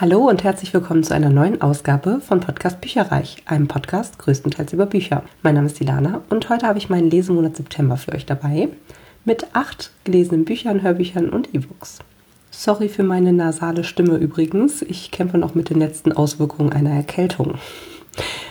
Hallo und herzlich willkommen zu einer neuen Ausgabe von Podcast Bücherreich, einem Podcast größtenteils über Bücher. Mein Name ist Ilana und heute habe ich meinen Lesemonat September für euch dabei mit acht gelesenen Büchern, Hörbüchern und E-Books. Sorry für meine nasale Stimme übrigens. Ich kämpfe noch mit den letzten Auswirkungen einer Erkältung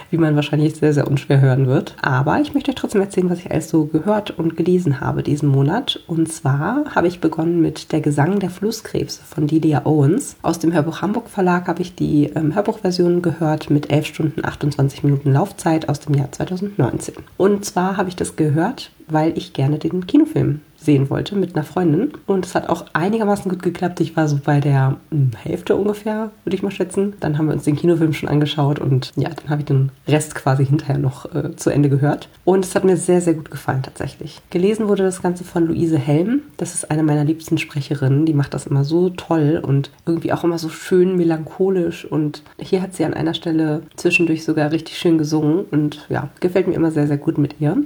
wie man wahrscheinlich sehr, sehr unschwer hören wird. Aber ich möchte euch trotzdem erzählen, was ich alles so gehört und gelesen habe diesen Monat. Und zwar habe ich begonnen mit Der Gesang der Flusskrebse von Delia Owens. Aus dem Hörbuch Hamburg Verlag habe ich die ähm, Hörbuchversion gehört mit 11 Stunden 28 Minuten Laufzeit aus dem Jahr 2019. Und zwar habe ich das gehört, weil ich gerne den Kinofilm sehen wollte mit einer Freundin. Und es hat auch einigermaßen gut geklappt. Ich war so bei der hm, Hälfte ungefähr, würde ich mal schätzen. Dann haben wir uns den Kinofilm schon angeschaut und ja, dann habe ich den Rest quasi hinterher noch äh, zu Ende gehört. Und es hat mir sehr, sehr gut gefallen tatsächlich. Gelesen wurde das Ganze von Luise Helm. Das ist eine meiner liebsten Sprecherinnen. Die macht das immer so toll und irgendwie auch immer so schön melancholisch. Und hier hat sie an einer Stelle zwischendurch sogar richtig schön gesungen. Und ja, gefällt mir immer sehr, sehr gut mit ihr.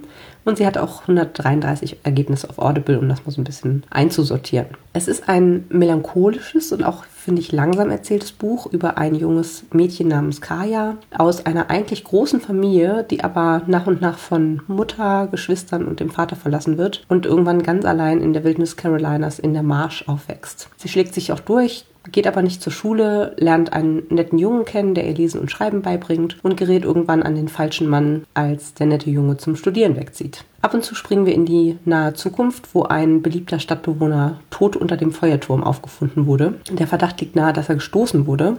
Und sie hat auch 133 Ergebnisse auf Audible, um das mal so ein bisschen einzusortieren. Es ist ein melancholisches und auch, finde ich, langsam erzähltes Buch über ein junges Mädchen namens Kaya aus einer eigentlich großen Familie, die aber nach und nach von Mutter, Geschwistern und dem Vater verlassen wird und irgendwann ganz allein in der Wildnis Carolinas in der Marsch aufwächst. Sie schlägt sich auch durch, geht aber nicht zur Schule, lernt einen netten Jungen kennen, der ihr Lesen und Schreiben beibringt und gerät irgendwann an den falschen Mann, als der nette Junge zum Studieren wegzieht. Ab und zu springen wir in die nahe Zukunft, wo ein beliebter Stadtbewohner tot unter dem Feuerturm aufgefunden wurde. Der Verdacht liegt nahe, dass er gestoßen wurde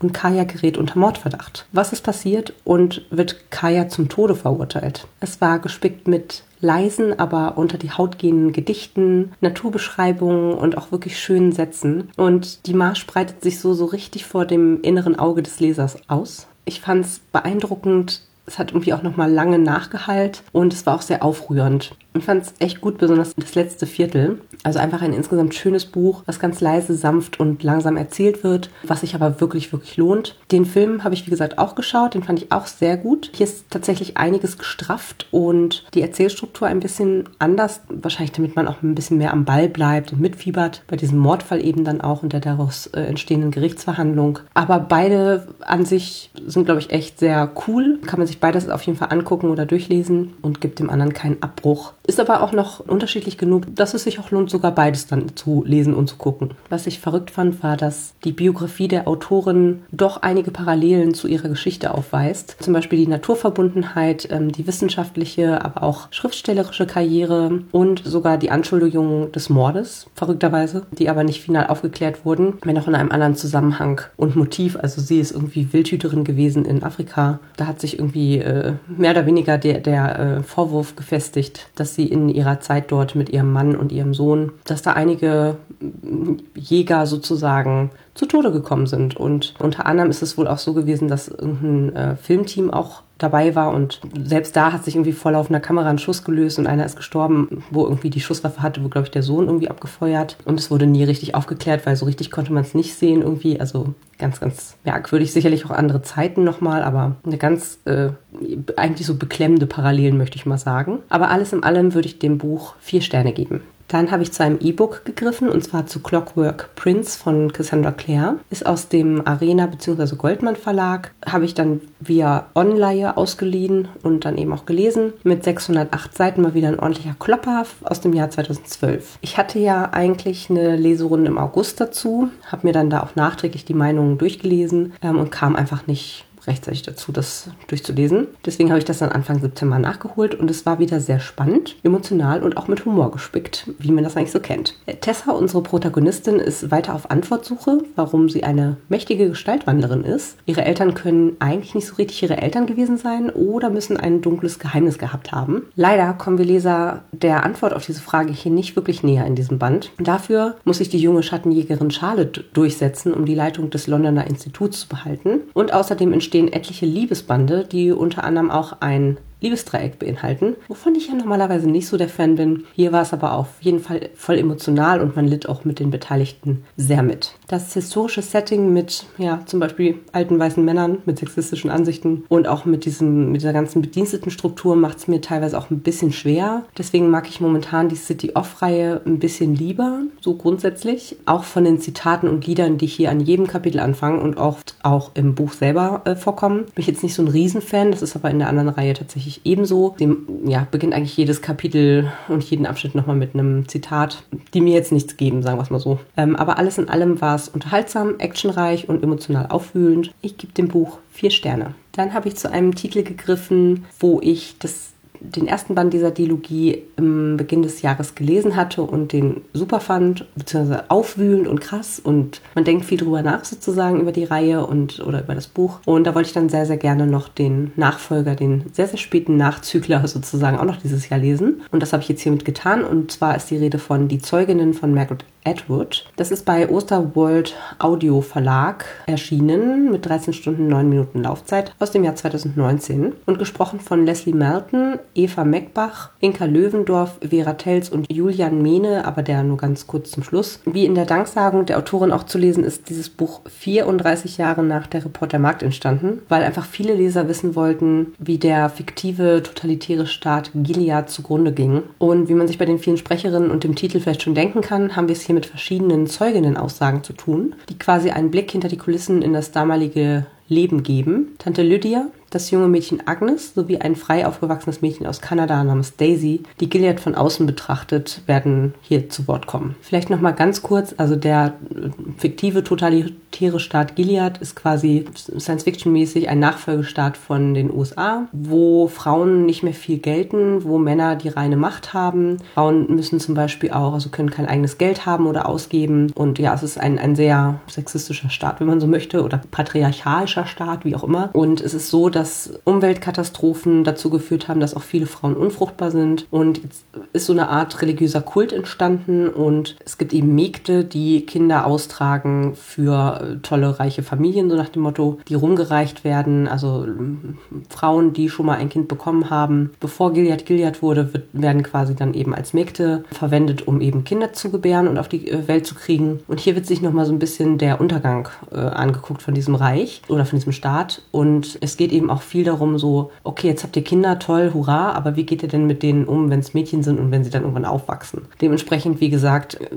und Kaya gerät unter Mordverdacht. Was ist passiert und wird Kaya zum Tode verurteilt? Es war gespickt mit leisen, aber unter die Haut gehenden Gedichten, Naturbeschreibungen und auch wirklich schönen Sätzen. Und die Marsch breitet sich so, so richtig vor dem inneren Auge des Lesers aus. Ich fand es beeindruckend, es hat irgendwie auch nochmal lange nachgehalt und es war auch sehr aufrührend. Ich fand es echt gut, besonders das letzte Viertel. Also einfach ein insgesamt schönes Buch, was ganz leise, sanft und langsam erzählt wird, was sich aber wirklich, wirklich lohnt. Den Film habe ich, wie gesagt, auch geschaut. Den fand ich auch sehr gut. Hier ist tatsächlich einiges gestrafft und die Erzählstruktur ein bisschen anders. Wahrscheinlich, damit man auch ein bisschen mehr am Ball bleibt und mitfiebert. Bei diesem Mordfall eben dann auch und der daraus äh, entstehenden Gerichtsverhandlung. Aber beide an sich sind, glaube ich, echt sehr cool. Kann man sich beides auf jeden Fall angucken oder durchlesen und gibt dem anderen keinen Abbruch. Ist aber auch noch unterschiedlich genug, dass es sich auch lohnt, sogar beides dann zu lesen und zu gucken. Was ich verrückt fand, war, dass die Biografie der Autorin doch einige Parallelen zu ihrer Geschichte aufweist. Zum Beispiel die Naturverbundenheit, ähm, die wissenschaftliche, aber auch schriftstellerische Karriere und sogar die Anschuldigungen des Mordes, verrückterweise, die aber nicht final aufgeklärt wurden, wenn auch in einem anderen Zusammenhang und Motiv. Also sie ist irgendwie Wildhüterin gewesen in Afrika. Da hat sich irgendwie äh, mehr oder weniger der, der äh, Vorwurf gefestigt, dass sie in ihrer Zeit dort mit ihrem Mann und ihrem Sohn, dass da einige Jäger sozusagen zu Tode gekommen sind. Und unter anderem ist es wohl auch so gewesen, dass irgendein äh, Filmteam auch dabei war und selbst da hat sich irgendwie vor laufender Kamera ein Schuss gelöst und einer ist gestorben, wo irgendwie die Schusswaffe hatte, wo glaube ich der Sohn irgendwie abgefeuert und es wurde nie richtig aufgeklärt, weil so richtig konnte man es nicht sehen irgendwie, also ganz, ganz merkwürdig, sicherlich auch andere Zeiten nochmal, aber eine ganz äh, eigentlich so beklemmende Parallelen möchte ich mal sagen. Aber alles in allem würde ich dem Buch vier Sterne geben. Dann habe ich zu einem E-Book gegriffen und zwar zu Clockwork Prince von Cassandra Clare. Ist aus dem Arena bzw. Goldman Verlag. Habe ich dann via Online ausgeliehen und dann eben auch gelesen. Mit 608 Seiten mal wieder ein ordentlicher Klopper aus dem Jahr 2012. Ich hatte ja eigentlich eine Leserunde im August dazu, habe mir dann da auch nachträglich die Meinungen durchgelesen ähm, und kam einfach nicht rechtzeitig dazu, das durchzulesen. Deswegen habe ich das dann Anfang September nachgeholt und es war wieder sehr spannend, emotional und auch mit Humor gespickt, wie man das eigentlich so kennt. Tessa, unsere Protagonistin, ist weiter auf Antwortsuche, warum sie eine mächtige Gestaltwandlerin ist. Ihre Eltern können eigentlich nicht so richtig ihre Eltern gewesen sein oder müssen ein dunkles Geheimnis gehabt haben. Leider kommen wir Leser der Antwort auf diese Frage hier nicht wirklich näher in diesem Band. Dafür muss sich die junge Schattenjägerin Charlotte durchsetzen, um die Leitung des Londoner Instituts zu behalten. Und außerdem entstehen entstehen etliche Liebesbande, die unter anderem auch ein Liebesdreieck beinhalten, wovon ich ja normalerweise nicht so der Fan bin. Hier war es aber auf jeden Fall voll emotional und man litt auch mit den Beteiligten sehr mit. Das historische Setting mit, ja, zum Beispiel alten weißen Männern mit sexistischen Ansichten und auch mit, diesem, mit dieser ganzen Bedienstetenstruktur macht es mir teilweise auch ein bisschen schwer. Deswegen mag ich momentan die City-Off-Reihe ein bisschen lieber, so grundsätzlich. Auch von den Zitaten und Liedern, die hier an jedem Kapitel anfangen und oft auch im Buch selber äh, vorkommen. Bin ich jetzt nicht so ein Riesenfan, das ist aber in der anderen Reihe tatsächlich ebenso. Dem ja, beginnt eigentlich jedes Kapitel und jeden Abschnitt nochmal mit einem Zitat, die mir jetzt nichts geben, sagen wir es mal so. Ähm, aber alles in allem war es unterhaltsam, actionreich und emotional aufwühlend. Ich gebe dem Buch vier Sterne. Dann habe ich zu einem Titel gegriffen, wo ich das den ersten Band dieser Dilogie im Beginn des Jahres gelesen hatte und den super fand, beziehungsweise aufwühlend und krass und man denkt viel drüber nach sozusagen über die Reihe und oder über das Buch. Und da wollte ich dann sehr, sehr gerne noch den Nachfolger, den sehr, sehr späten Nachzügler sozusagen auch noch dieses Jahr lesen. Und das habe ich jetzt hiermit getan und zwar ist die Rede von Die Zeuginnen von Margaret Edward. Das ist bei Osterworld Audio Verlag erschienen mit 13 Stunden 9 Minuten Laufzeit aus dem Jahr 2019 und gesprochen von Leslie Melton, Eva Meckbach, Inka Löwendorf, Vera Telz und Julian Mehne, aber der nur ganz kurz zum Schluss. Wie in der Danksagung der Autorin auch zu lesen ist dieses Buch 34 Jahre nach der Reporter Markt entstanden, weil einfach viele Leser wissen wollten, wie der fiktive totalitäre Staat Gilead zugrunde ging. Und wie man sich bei den vielen Sprecherinnen und dem Titel vielleicht schon denken kann, haben wir es hier mit verschiedenen Zeuginnenaussagen zu tun, die quasi einen Blick hinter die Kulissen in das damalige Leben geben. Tante Lydia, das junge Mädchen Agnes sowie ein frei aufgewachsenes Mädchen aus Kanada namens Daisy, die Gilead von außen betrachtet, werden hier zu Wort kommen. Vielleicht noch mal ganz kurz, also der fiktive totalitäre Staat Gilead ist quasi Science-Fiction-mäßig ein Nachfolgestaat von den USA, wo Frauen nicht mehr viel gelten, wo Männer die reine Macht haben. Frauen müssen zum Beispiel auch, also können kein eigenes Geld haben oder ausgeben. Und ja, es ist ein, ein sehr sexistischer Staat, wenn man so möchte, oder patriarchalischer Staat, wie auch immer. Und es ist so, dass dass Umweltkatastrophen dazu geführt haben, dass auch viele Frauen unfruchtbar sind. Und jetzt ist so eine Art religiöser Kult entstanden und es gibt eben Mägde, die Kinder austragen für äh, tolle, reiche Familien, so nach dem Motto, die rumgereicht werden. Also ähm, Frauen, die schon mal ein Kind bekommen haben, bevor Gilead Gilead wurde, wird, werden quasi dann eben als Mägde verwendet, um eben Kinder zu gebären und auf die äh, Welt zu kriegen. Und hier wird sich nochmal so ein bisschen der Untergang äh, angeguckt von diesem Reich oder von diesem Staat. Und es geht eben auch viel darum, so, okay, jetzt habt ihr Kinder, toll, hurra, aber wie geht ihr denn mit denen um, wenn es Mädchen sind und wenn sie dann irgendwann aufwachsen? Dementsprechend, wie gesagt, äh,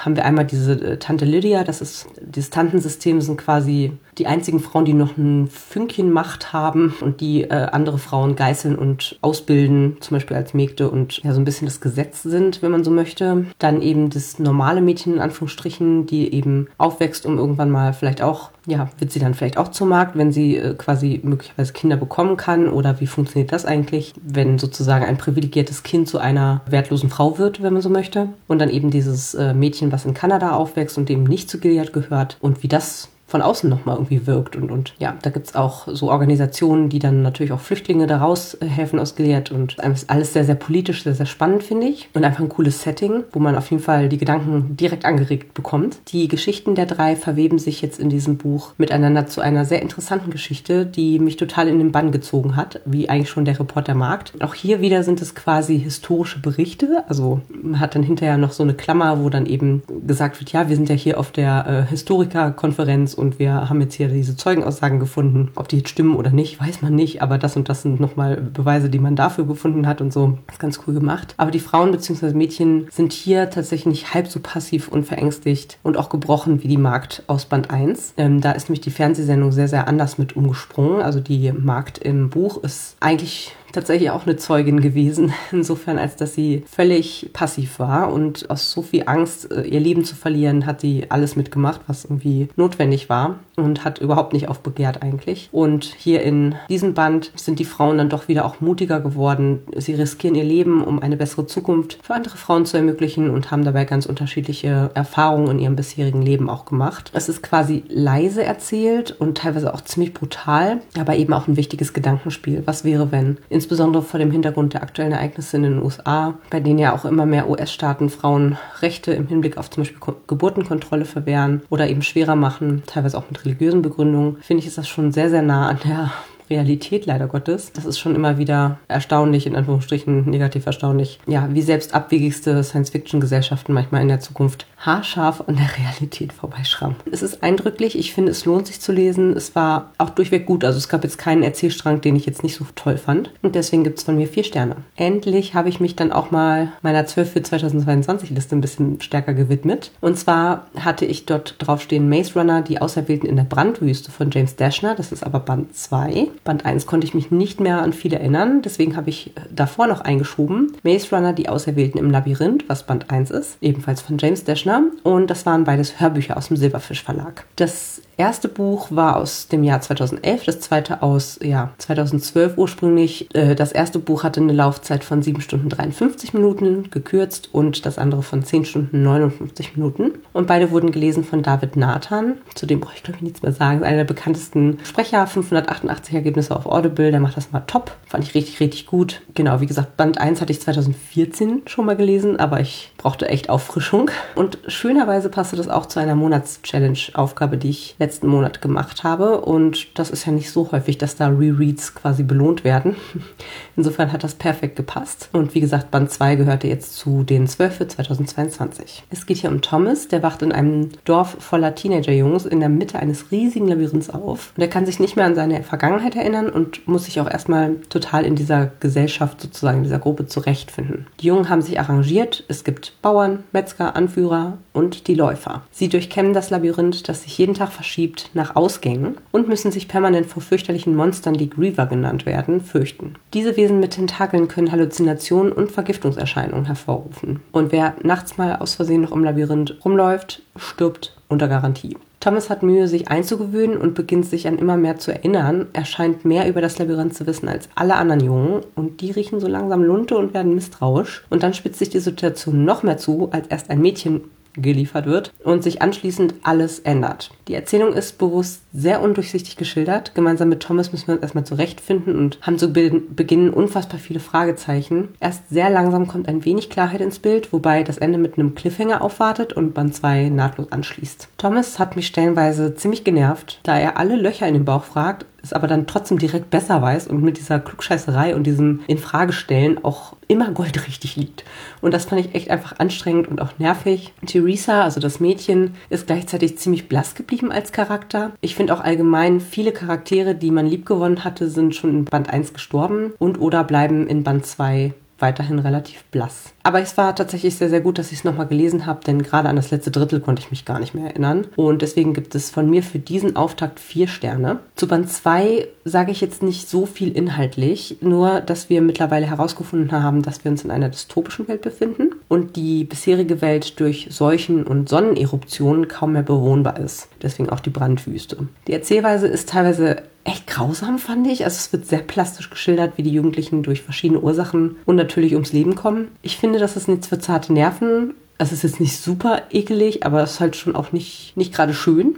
haben wir einmal diese äh, Tante Lydia, das ist, dieses Tantensystem sind quasi die einzigen Frauen, die noch ein Fünkchen Macht haben und die äh, andere Frauen geißeln und ausbilden, zum Beispiel als Mägde und ja so ein bisschen das Gesetz sind, wenn man so möchte. Dann eben das normale Mädchen in Anführungsstrichen, die eben aufwächst, um irgendwann mal vielleicht auch, ja, wird sie dann vielleicht auch zur Markt, wenn sie äh, quasi möglicherweise Kinder bekommen kann oder wie funktioniert das eigentlich, wenn sozusagen ein privilegiertes Kind zu einer wertlosen Frau wird, wenn man so möchte. Und dann eben dieses äh, Mädchen, was in Kanada aufwächst und dem nicht zu Gilead gehört und wie das von außen nochmal irgendwie wirkt. Und, und ja, da gibt es auch so Organisationen, die dann natürlich auch Flüchtlinge daraus äh, helfen aus Gilead. Und alles sehr, sehr politisch, sehr, sehr spannend, finde ich. Und einfach ein cooles Setting, wo man auf jeden Fall die Gedanken direkt angeregt bekommt. Die Geschichten der drei verweben sich jetzt in diesem Buch miteinander zu einer sehr interessanten Geschichte, die mich total in den Bann gezogen hat, wie eigentlich schon der Reporter Markt. Auch hier wieder sind es quasi historische Berichte. Also man hat dann hinterher noch so eine Klammer, wo dann eben gesagt wird, ja, wir sind ja hier auf der äh, Historikerkonferenz und wir haben jetzt hier diese Zeugenaussagen gefunden. Ob die jetzt stimmen oder nicht, weiß man nicht, aber das und das sind nochmal Beweise, die man dafür gefunden hat und so. Das ist ganz cool gemacht. Aber die Frauen bzw. Mädchen sind hier tatsächlich halb so passiv und verängstigt und auch gebrochen wie die Magd aus Band 1. Ähm, da ist nämlich die Fernsehsendung sehr, sehr anders mit umgesprungen. Also die Magd im Buch ist eigentlich tatsächlich auch eine Zeugin gewesen, insofern als dass sie völlig passiv war und aus so viel Angst, äh, ihr Leben zu verlieren, hat sie alles mitgemacht, was irgendwie notwendig war und hat überhaupt nicht aufbegehrt eigentlich. Und hier in diesem Band sind die Frauen dann doch wieder auch mutiger geworden. Sie riskieren ihr Leben, um eine bessere Zukunft für andere Frauen zu ermöglichen und haben dabei ganz unterschiedliche Erfahrungen in ihrem bisherigen Leben auch gemacht. Es ist quasi leise erzählt und teilweise auch ziemlich brutal, aber eben auch ein wichtiges Gedankenspiel. Was wäre, wenn? Insbesondere vor dem Hintergrund der aktuellen Ereignisse in den USA, bei denen ja auch immer mehr US-Staaten Frauen Rechte im Hinblick auf zum Beispiel Geburtenkontrolle verwehren oder eben schwerer machen, teilweise auch mit religiösen Begründungen, finde ich, ist das schon sehr, sehr nah an der Realität, leider Gottes. Das ist schon immer wieder erstaunlich, in Anführungsstrichen negativ erstaunlich, ja, wie selbst abwegigste Science-Fiction-Gesellschaften manchmal in der Zukunft haarscharf an der Realität vorbeischrammen. Es ist eindrücklich, ich finde, es lohnt sich zu lesen. Es war auch durchweg gut, also es gab jetzt keinen Erzählstrang, den ich jetzt nicht so toll fand. Und deswegen gibt es von mir vier Sterne. Endlich habe ich mich dann auch mal meiner 12 für 2022 Liste ein bisschen stärker gewidmet. Und zwar hatte ich dort draufstehen Maze Runner, die Auserwählten in der Brandwüste von James Dashner. Das ist aber Band 2. Band 1 konnte ich mich nicht mehr an viel erinnern, deswegen habe ich davor noch eingeschoben. Maze Runner, die Auserwählten im Labyrinth, was Band 1 ist, ebenfalls von James Dashner. Und das waren beides Hörbücher aus dem Silberfisch Verlag. Das erste Buch war aus dem Jahr 2011, das zweite aus ja, 2012 ursprünglich. Äh, das erste Buch hatte eine Laufzeit von 7 Stunden 53 Minuten, gekürzt, und das andere von 10 Stunden 59 Minuten. Und beide wurden gelesen von David Nathan. Zu dem brauche ich, glaube ich, nichts mehr sagen. Einer der bekanntesten Sprecher, 588 Ergebnisse auf Audible, der macht das mal top. Fand ich richtig, richtig gut. Genau, wie gesagt, Band 1 hatte ich 2014 schon mal gelesen, aber ich brauchte echt Auffrischung. Und schönerweise passte das auch zu einer Monatschallenge-Aufgabe, die ich letzten Monat gemacht habe. Und das ist ja nicht so häufig, dass da Rereads quasi belohnt werden. Insofern hat das perfekt gepasst. Und wie gesagt, Band 2 gehörte jetzt zu den 12 für 2022. Es geht hier um Thomas, der wacht in einem Dorf voller Teenager-Jungs in der Mitte eines riesigen Labyrinths auf. Und er kann sich nicht mehr an seine Vergangenheit erinnern und muss sich auch erstmal total in dieser Gesellschaft, sozusagen in dieser Gruppe zurechtfinden. Die Jungen haben sich arrangiert. Es gibt Bauern, Metzger, Anführer und die Läufer. Sie durchkämmen das Labyrinth, das sich jeden Tag verschiebt verschiebt nach Ausgängen und müssen sich permanent vor fürchterlichen Monstern, die Griever genannt werden, fürchten. Diese Wesen mit Tentakeln können Halluzinationen und Vergiftungserscheinungen hervorrufen. Und wer nachts mal aus Versehen noch im Labyrinth rumläuft, stirbt unter Garantie. Thomas hat Mühe, sich einzugewöhnen und beginnt sich an immer mehr zu erinnern. Er scheint mehr über das Labyrinth zu wissen als alle anderen Jungen und die riechen so langsam Lunte und werden misstrauisch. Und dann spitzt sich die Situation noch mehr zu, als erst ein Mädchen geliefert wird und sich anschließend alles ändert. Die Erzählung ist bewusst sehr undurchsichtig geschildert. Gemeinsam mit Thomas müssen wir uns erstmal zurechtfinden und haben zu Beginn unfassbar viele Fragezeichen. Erst sehr langsam kommt ein wenig Klarheit ins Bild, wobei das Ende mit einem Cliffhanger aufwartet und Band 2 nahtlos anschließt. Thomas hat mich stellenweise ziemlich genervt, da er alle Löcher in den Bauch fragt es aber dann trotzdem direkt besser weiß und mit dieser Klugscheißerei und diesem Infragestellen auch immer goldrichtig liegt. Und das fand ich echt einfach anstrengend und auch nervig. Theresa, also das Mädchen, ist gleichzeitig ziemlich blass geblieben als Charakter. Ich finde auch allgemein, viele Charaktere, die man liebgewonnen hatte, sind schon in Band 1 gestorben und oder bleiben in Band 2 weiterhin relativ blass. Aber es war tatsächlich sehr, sehr gut, dass ich es nochmal gelesen habe, denn gerade an das letzte Drittel konnte ich mich gar nicht mehr erinnern. Und deswegen gibt es von mir für diesen Auftakt vier Sterne. Zu Band 2 sage ich jetzt nicht so viel inhaltlich, nur dass wir mittlerweile herausgefunden haben, dass wir uns in einer dystopischen Welt befinden und die bisherige Welt durch Seuchen und Sonneneruptionen kaum mehr bewohnbar ist. Deswegen auch die Brandwüste. Die Erzählweise ist teilweise echt grausam, fand ich. Also es wird sehr plastisch geschildert, wie die Jugendlichen durch verschiedene Ursachen und natürlich ums Leben kommen. Ich finde, das ist nichts für zarte Nerven. Es ist jetzt nicht super ekelig, aber es ist halt schon auch nicht, nicht gerade schön.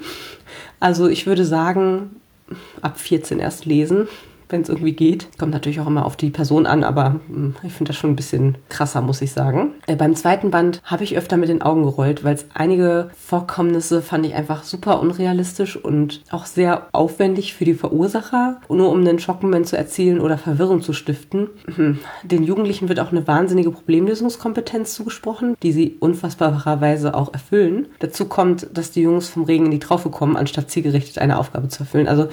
Also ich würde sagen, ab 14 erst lesen wenn es irgendwie geht. Kommt natürlich auch immer auf die Person an, aber hm, ich finde das schon ein bisschen krasser, muss ich sagen. Äh, beim zweiten Band habe ich öfter mit den Augen gerollt, weil es einige Vorkommnisse fand ich einfach super unrealistisch und auch sehr aufwendig für die Verursacher, nur um einen Schockmoment zu erzielen oder Verwirrung zu stiften. Hm, den Jugendlichen wird auch eine wahnsinnige Problemlösungskompetenz zugesprochen, die sie unfassbarerweise auch erfüllen. Dazu kommt, dass die Jungs vom Regen in die Traufe kommen, anstatt zielgerichtet eine Aufgabe zu erfüllen. Also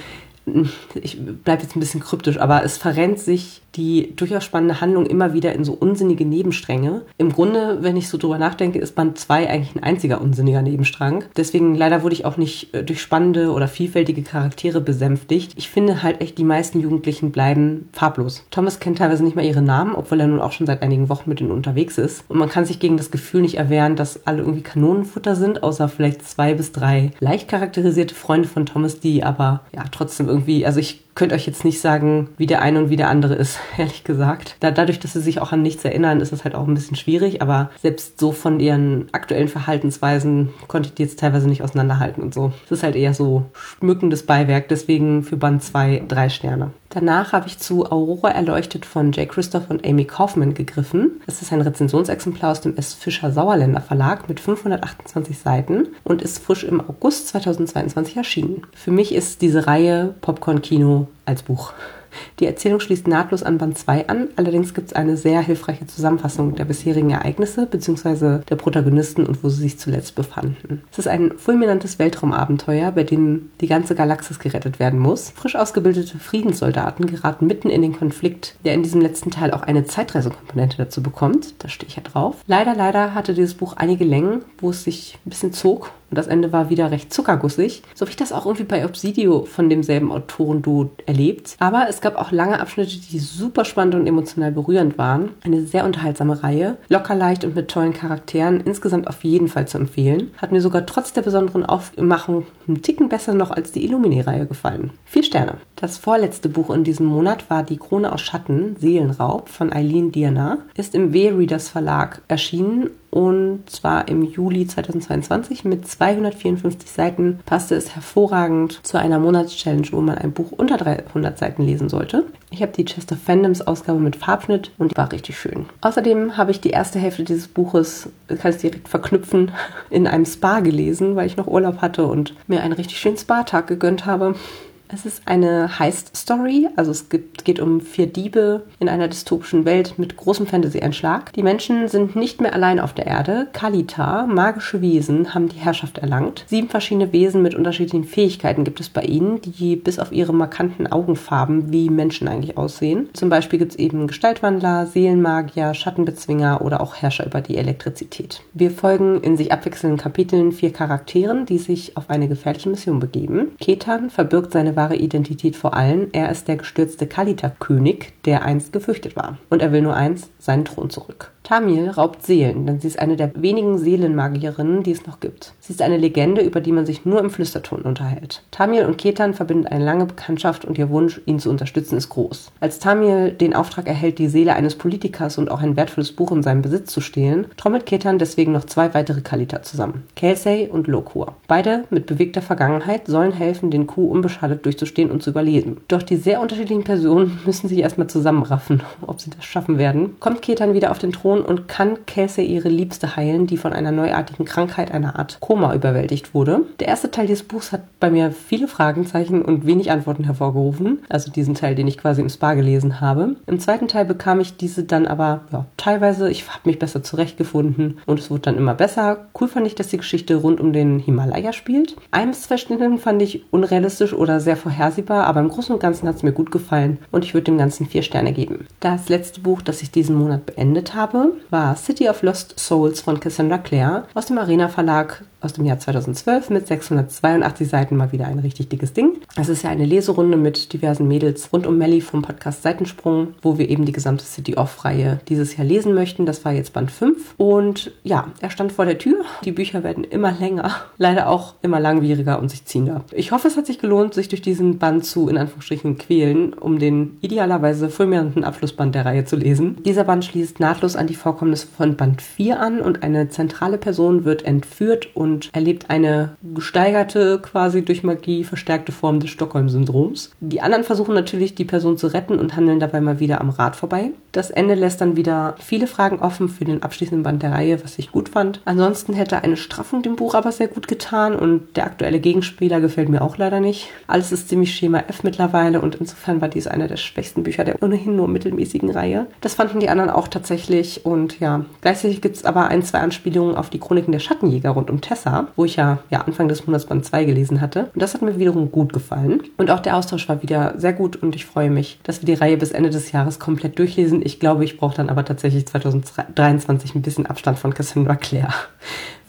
ich bleibe jetzt ein bisschen kryptisch, aber es verrennt sich die durchaus spannende Handlung immer wieder in so unsinnige Nebenstränge. Im Grunde, wenn ich so drüber nachdenke, ist Band 2 eigentlich ein einziger unsinniger Nebenstrang. Deswegen leider wurde ich auch nicht äh, durch spannende oder vielfältige Charaktere besänftigt. Ich finde halt echt, die meisten Jugendlichen bleiben farblos. Thomas kennt teilweise nicht mal ihre Namen, obwohl er nun auch schon seit einigen Wochen mit ihnen unterwegs ist. Und man kann sich gegen das Gefühl nicht erwehren, dass alle irgendwie Kanonenfutter sind, außer vielleicht zwei bis drei leicht charakterisierte Freunde von Thomas, die aber ja trotzdem irgendwie, also ich könnte euch jetzt nicht sagen, wie der eine und wie der andere ist, ehrlich gesagt. Da, dadurch, dass sie sich auch an nichts erinnern, ist es halt auch ein bisschen schwierig, aber selbst so von ihren aktuellen Verhaltensweisen konnte ich die jetzt teilweise nicht auseinanderhalten und so. Es ist halt eher so schmückendes Beiwerk, deswegen für Band 2 drei Sterne. Danach habe ich zu Aurora erleuchtet von Jay Christoph und Amy Kaufman gegriffen. Das ist ein Rezensionsexemplar aus dem S. Fischer Sauerländer Verlag mit 528 Seiten und ist frisch im August 2022 erschienen. Für mich ist diese Reihe Popcorn-Kino Kino als Buch. Die Erzählung schließt nahtlos an Band 2 an, allerdings gibt es eine sehr hilfreiche Zusammenfassung der bisherigen Ereignisse bzw. der Protagonisten und wo sie sich zuletzt befanden. Es ist ein fulminantes Weltraumabenteuer, bei dem die ganze Galaxis gerettet werden muss. Frisch ausgebildete Friedenssoldaten geraten mitten in den Konflikt, der in diesem letzten Teil auch eine Zeitreisekomponente dazu bekommt. Da stehe ich ja drauf. Leider, leider hatte dieses Buch einige Längen, wo es sich ein bisschen zog und das Ende war wieder recht zuckergussig. So habe ich das auch irgendwie bei Obsidio von demselben Autorenduo erlebt. Aber es gab auch lange Abschnitte, die super spannend und emotional berührend waren. Eine sehr unterhaltsame Reihe, locker leicht und mit tollen Charakteren, insgesamt auf jeden Fall zu empfehlen. Hat mir sogar trotz der besonderen Aufmachung einen Ticken besser noch als die Illumine-Reihe gefallen. Vier Sterne. Das vorletzte Buch in diesem Monat war Die Krone aus Schatten, Seelenraub von Eileen Dierner, ist im W-Readers Verlag erschienen und zwar im Juli 2022 mit 254 Seiten passte es hervorragend zu einer Monatschallenge, wo man ein Buch unter 300 Seiten lesen sollte. Ich habe die Chester Fandoms Ausgabe mit Farbschnitt und die war richtig schön. Außerdem habe ich die erste Hälfte dieses Buches, kann ich direkt verknüpfen, in einem Spa gelesen, weil ich noch Urlaub hatte und mir einen richtig schönen Spa-Tag gegönnt habe. Es ist eine Heist-Story, also es gibt, geht um vier Diebe in einer dystopischen Welt mit großem Fantasy-Einschlag. Die Menschen sind nicht mehr allein auf der Erde. Kalita, magische Wesen, haben die Herrschaft erlangt. Sieben verschiedene Wesen mit unterschiedlichen Fähigkeiten gibt es bei ihnen, die bis auf ihre markanten Augenfarben wie Menschen eigentlich aussehen. Zum Beispiel gibt es eben Gestaltwandler, Seelenmagier, Schattenbezwinger oder auch Herrscher über die Elektrizität. Wir folgen in sich abwechselnden Kapiteln vier Charakteren, die sich auf eine gefährliche Mission begeben. Ketan verbirgt seine wahre Identität vor allen. Er ist der gestürzte Kalita-König, der einst gefürchtet war. Und er will nur eins, seinen Thron zurück. Tamil raubt Seelen, denn sie ist eine der wenigen Seelenmagierinnen, die es noch gibt. Sie ist eine Legende, über die man sich nur im Flüsterton unterhält. Tamil und Ketan verbinden eine lange Bekanntschaft und ihr Wunsch, ihn zu unterstützen, ist groß. Als Tamil den Auftrag erhält, die Seele eines Politikers und auch ein wertvolles Buch in seinem Besitz zu stehlen, trommelt Ketan deswegen noch zwei weitere Kalita zusammen. Kelsey und Lokur. Beide mit bewegter Vergangenheit sollen helfen, den Coup unbeschadet durchzustehen und zu überleben. Doch die sehr unterschiedlichen Personen müssen sich erstmal zusammenraffen, ob sie das schaffen werden. Kommt Ketan wieder auf den Thron und kann Casey ihre Liebste heilen, die von einer neuartigen Krankheit, einer Art Koma, überwältigt wurde. Der erste Teil dieses Buchs hat bei mir viele Fragenzeichen und wenig Antworten hervorgerufen. Also diesen Teil, den ich quasi im Spa gelesen habe. Im zweiten Teil bekam ich diese dann aber ja, teilweise, ich habe mich besser zurechtgefunden und es wurde dann immer besser. Cool fand ich, dass die Geschichte rund um den Himalaya spielt. Ein bis zwei Stunden fand ich unrealistisch oder sehr vorhersehbar, aber im Großen und Ganzen hat es mir gut gefallen und ich würde dem Ganzen vier Sterne geben. Das letzte Buch, das ich diesen Monat beendet habe, war City of Lost Souls von Cassandra Clare aus dem Arena Verlag aus dem Jahr 2012 mit 682 Seiten mal wieder ein richtig dickes Ding. Es ist ja eine Leserunde mit diversen Mädels rund um Melly vom Podcast Seitensprung, wo wir eben die gesamte City Off-Reihe dieses Jahr lesen möchten. Das war jetzt Band 5. Und ja, er stand vor der Tür. Die Bücher werden immer länger, leider auch immer langwieriger und sich ziehender. Ich hoffe, es hat sich gelohnt, sich durch diesen Band zu, in Anführungsstrichen, quälen, um den idealerweise fulminanten Abschlussband der Reihe zu lesen. Dieser Band schließt nahtlos an die Vorkommnisse von Band 4 an und eine zentrale Person wird entführt und und erlebt eine gesteigerte, quasi durch Magie verstärkte Form des Stockholm-Syndroms. Die anderen versuchen natürlich, die Person zu retten und handeln dabei mal wieder am Rad vorbei. Das Ende lässt dann wieder viele Fragen offen für den abschließenden Band der Reihe, was ich gut fand. Ansonsten hätte eine Straffung dem Buch aber sehr gut getan und der aktuelle Gegenspieler gefällt mir auch leider nicht. Alles ist ziemlich Schema F mittlerweile und insofern war dies einer der schwächsten Bücher der ohnehin nur mittelmäßigen Reihe. Das fanden die anderen auch tatsächlich und ja, gleichzeitig gibt es aber ein, zwei Anspielungen auf die Chroniken der Schattenjäger rund um Tessa, wo ich ja, ja Anfang des Monats Band 2 gelesen hatte. Und das hat mir wiederum gut gefallen. Und auch der Austausch war wieder sehr gut und ich freue mich, dass wir die Reihe bis Ende des Jahres komplett durchlesen ich glaube, ich brauche dann aber tatsächlich 2023 ein bisschen Abstand von Cassandra Clare.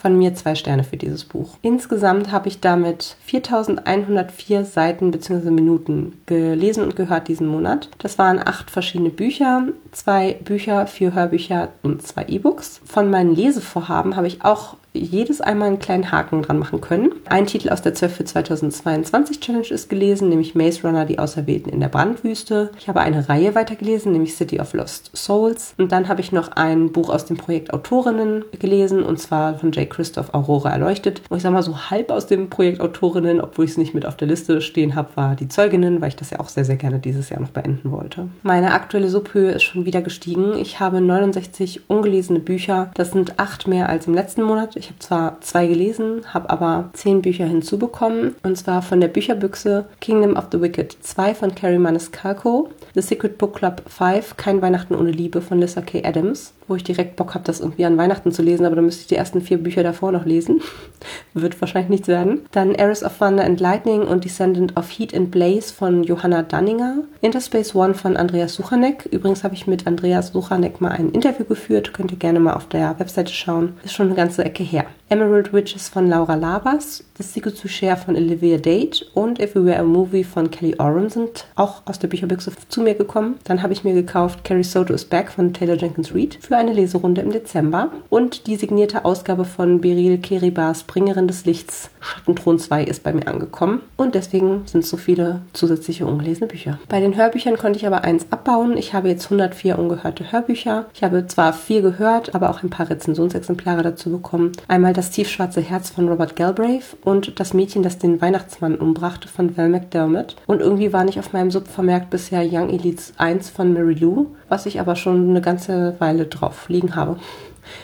Von mir zwei Sterne für dieses Buch. Insgesamt habe ich damit 4104 Seiten bzw. Minuten gelesen und gehört diesen Monat. Das waren acht verschiedene Bücher, zwei Bücher, vier Hörbücher und zwei E-Books. Von meinen Lesevorhaben habe ich auch jedes einmal einen kleinen Haken dran machen können. Ein Titel aus der 12 für 2022 Challenge ist gelesen, nämlich Maze Runner, die Auserwählten in der Brandwüste. Ich habe eine Reihe weitergelesen, nämlich City of Lost Souls. Und dann habe ich noch ein Buch aus dem Projekt Autorinnen gelesen, und zwar von J. Christoph Aurora erleuchtet. Und ich sage mal so halb aus dem Projekt Autorinnen, obwohl ich es nicht mit auf der Liste stehen habe, war die Zeuginnen, weil ich das ja auch sehr, sehr gerne dieses Jahr noch beenden wollte. Meine aktuelle Subhöhe ist schon wieder gestiegen. Ich habe 69 ungelesene Bücher. Das sind acht mehr als im letzten Monat Ich habe zwar zwei gelesen, habe aber zehn Bücher hinzubekommen. Und zwar von der Bücherbüchse Kingdom of the Wicked 2 von Carrie Maniscalco, The Secret Book Club 5, Kein Weihnachten ohne Liebe von Lissa K. Adams, wo ich direkt Bock habe, das irgendwie an Weihnachten zu lesen, aber dann müsste ich die ersten vier Bücher davor noch lesen. Wird wahrscheinlich nichts werden. Dann Eris of Thunder and Lightning und Descendant of Heat and Blaze von Johanna Danninger. Interspace One von Andreas Suchanek. Übrigens habe ich mit Andreas Suchanek mal ein Interview geführt. Könnt ihr gerne mal auf der Webseite schauen. Ist schon eine ganze Ecke her. Emerald Witches von Laura Labas, The Secret to Share von Olivia Date und If We Were a Movie von Kelly Oram sind auch aus der Bücherbüchse zu mir gekommen. Dann habe ich mir gekauft Carrie Soto is Back von Taylor Jenkins Reid für eine Leserunde im Dezember und die signierte Ausgabe von Beryl Keribas Bringerin des Lichts Schattenthron 2 ist bei mir angekommen und deswegen sind so viele zusätzliche ungelesene Bücher. Bei den Hörbüchern konnte ich aber eins abbauen. Ich habe jetzt 104 ungehörte Hörbücher. Ich habe zwar viel gehört, aber auch ein paar Rezensionsexemplare dazu bekommen. Einmal das tiefschwarze Herz von Robert Galbraith und Das Mädchen, das den Weihnachtsmann umbrachte von Val McDermott. Und irgendwie war nicht auf meinem Sub vermerkt bisher Young Elites 1 von Mary Lou, was ich aber schon eine ganze Weile drauf liegen habe.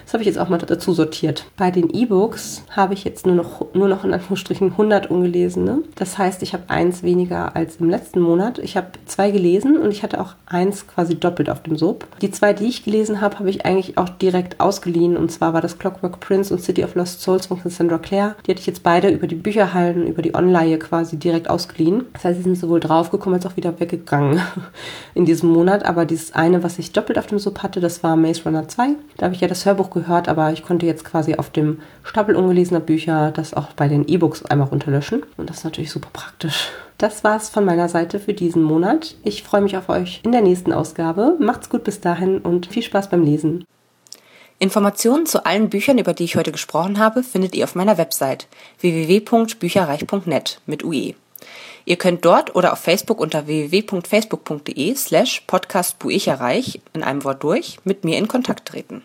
Das habe ich jetzt auch mal dazu sortiert. Bei den E-Books habe ich jetzt nur noch, nur noch in Anführungsstrichen 100 ungelesene. Das heißt, ich habe eins weniger als im letzten Monat. Ich habe zwei gelesen und ich hatte auch eins quasi doppelt auf dem Sub. Die zwei, die ich gelesen habe, habe ich eigentlich auch direkt ausgeliehen. Und zwar war das Clockwork Prince und City of Lost Souls von Cassandra Clare. Die hatte ich jetzt beide über die Bücherhallen, über die Online quasi direkt ausgeliehen. Das heißt, sie sind sowohl draufgekommen als auch wieder weggegangen in diesem Monat. Aber dieses eine, was ich doppelt auf dem Sub hatte, das war Maze Runner 2. Da habe ich ja das Hörbuch gehört, aber ich konnte jetzt quasi auf dem Stapel ungelesener Bücher das auch bei den E-Books einmal runterlöschen. Und das ist natürlich super praktisch. Das war's von meiner Seite für diesen Monat. Ich freue mich auf euch in der nächsten Ausgabe. Macht's gut bis dahin und viel Spaß beim Lesen. Informationen zu allen Büchern, über die ich heute gesprochen habe, findet ihr auf meiner Website www.bücherreich.net mit UE. Ihr könnt dort oder auf Facebook unter www.facebook.de slash podcastbuicherreich in einem Wort durch mit mir in Kontakt treten.